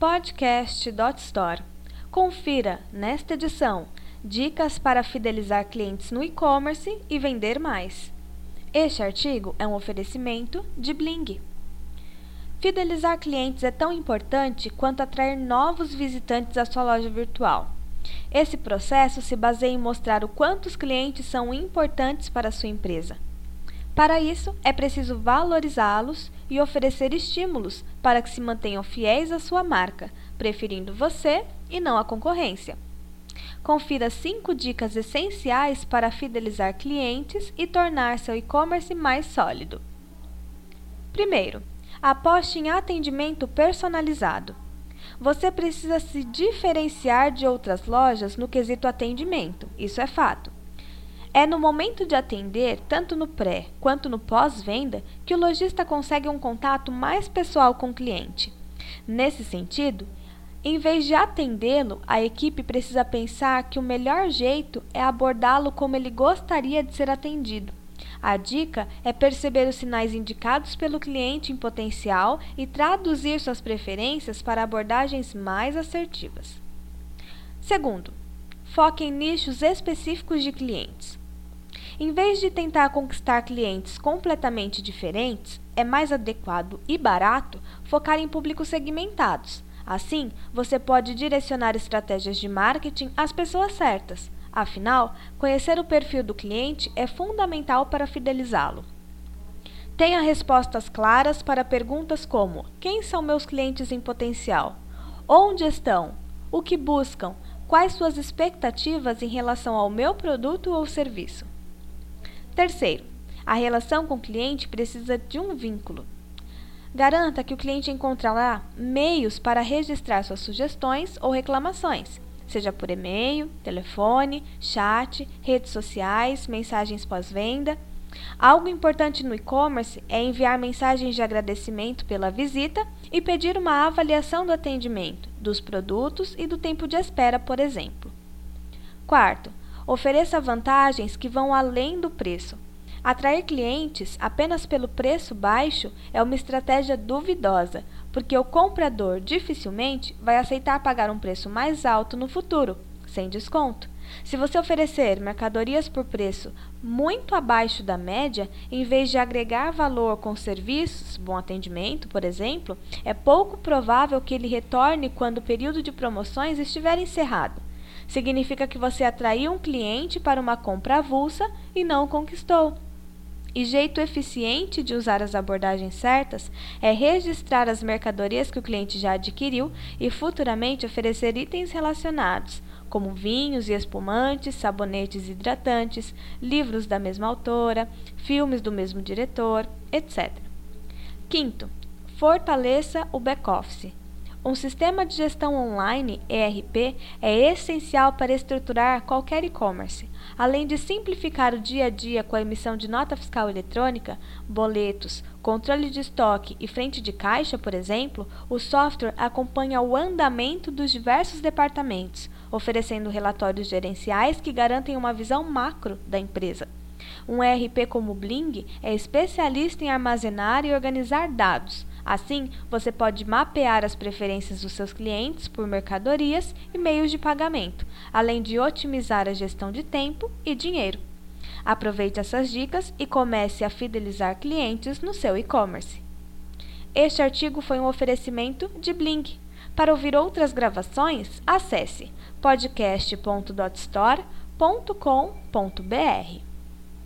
podcast.store. Confira, nesta edição, dicas para fidelizar clientes no e-commerce e vender mais. Este artigo é um oferecimento de Bling. Fidelizar clientes é tão importante quanto atrair novos visitantes à sua loja virtual. Esse processo se baseia em mostrar o quanto os clientes são importantes para a sua empresa. Para isso, é preciso valorizá-los e oferecer estímulos para que se mantenham fiéis à sua marca, preferindo você e não a concorrência. Confira 5 dicas essenciais para fidelizar clientes e tornar seu e-commerce mais sólido. Primeiro, aposte em atendimento personalizado. Você precisa se diferenciar de outras lojas no quesito atendimento, isso é fato. É no momento de atender, tanto no pré quanto no pós-venda, que o lojista consegue um contato mais pessoal com o cliente. Nesse sentido, em vez de atendê-lo, a equipe precisa pensar que o melhor jeito é abordá-lo como ele gostaria de ser atendido. A dica é perceber os sinais indicados pelo cliente em potencial e traduzir suas preferências para abordagens mais assertivas. Segundo, foque em nichos específicos de clientes. Em vez de tentar conquistar clientes completamente diferentes, é mais adequado e barato focar em públicos segmentados Assim, você pode direcionar estratégias de marketing às pessoas certas. Afinal, conhecer o perfil do cliente é fundamental para fidelizá-lo. Tenha respostas claras para perguntas como: quem são meus clientes em potencial? Onde estão? O que buscam? Quais suas expectativas em relação ao meu produto ou serviço? Terceiro, a relação com o cliente precisa de um vínculo. Garanta que o cliente encontrará meios para registrar suas sugestões ou reclamações, seja por e-mail, telefone, chat, redes sociais, mensagens pós-venda. Algo importante no e-commerce é enviar mensagens de agradecimento pela visita e pedir uma avaliação do atendimento, dos produtos e do tempo de espera, por exemplo. Quarto, ofereça vantagens que vão além do preço Atrair clientes apenas pelo preço baixo é uma estratégia duvidosa, porque o comprador dificilmente vai aceitar pagar um preço mais alto no futuro, sem desconto. Se você oferecer mercadorias por preço muito abaixo da média, em vez de agregar valor com serviços, bom atendimento, por exemplo, é pouco provável que ele retorne quando o período de promoções estiver encerrado. Significa que você atraiu um cliente para uma compra avulsa e não o conquistou. E jeito eficiente de usar as abordagens certas é registrar as mercadorias que o cliente já adquiriu e futuramente oferecer itens relacionados, como vinhos e espumantes, sabonetes hidratantes, livros da mesma autora, filmes do mesmo diretor, etc. Quinto, fortaleça o back-office. Um sistema de gestão online, ERP, é essencial para estruturar qualquer e-commerce. Além de simplificar o dia a dia com a emissão de nota fiscal eletrônica, boletos, controle de estoque e frente de caixa, por exemplo, o software acompanha o andamento dos diversos departamentos, oferecendo relatórios gerenciais que garantem uma visão macro da empresa. Um ERP como o Bling é especialista em armazenar e organizar dados, Assim, você pode mapear as preferências dos seus clientes por mercadorias e meios de pagamento, além de otimizar a gestão de tempo e dinheiro. Aproveite essas dicas e comece a fidelizar clientes no seu e-commerce. Este artigo foi um oferecimento de Bling. Para ouvir outras gravações, acesse podcast.dotstore.com.br.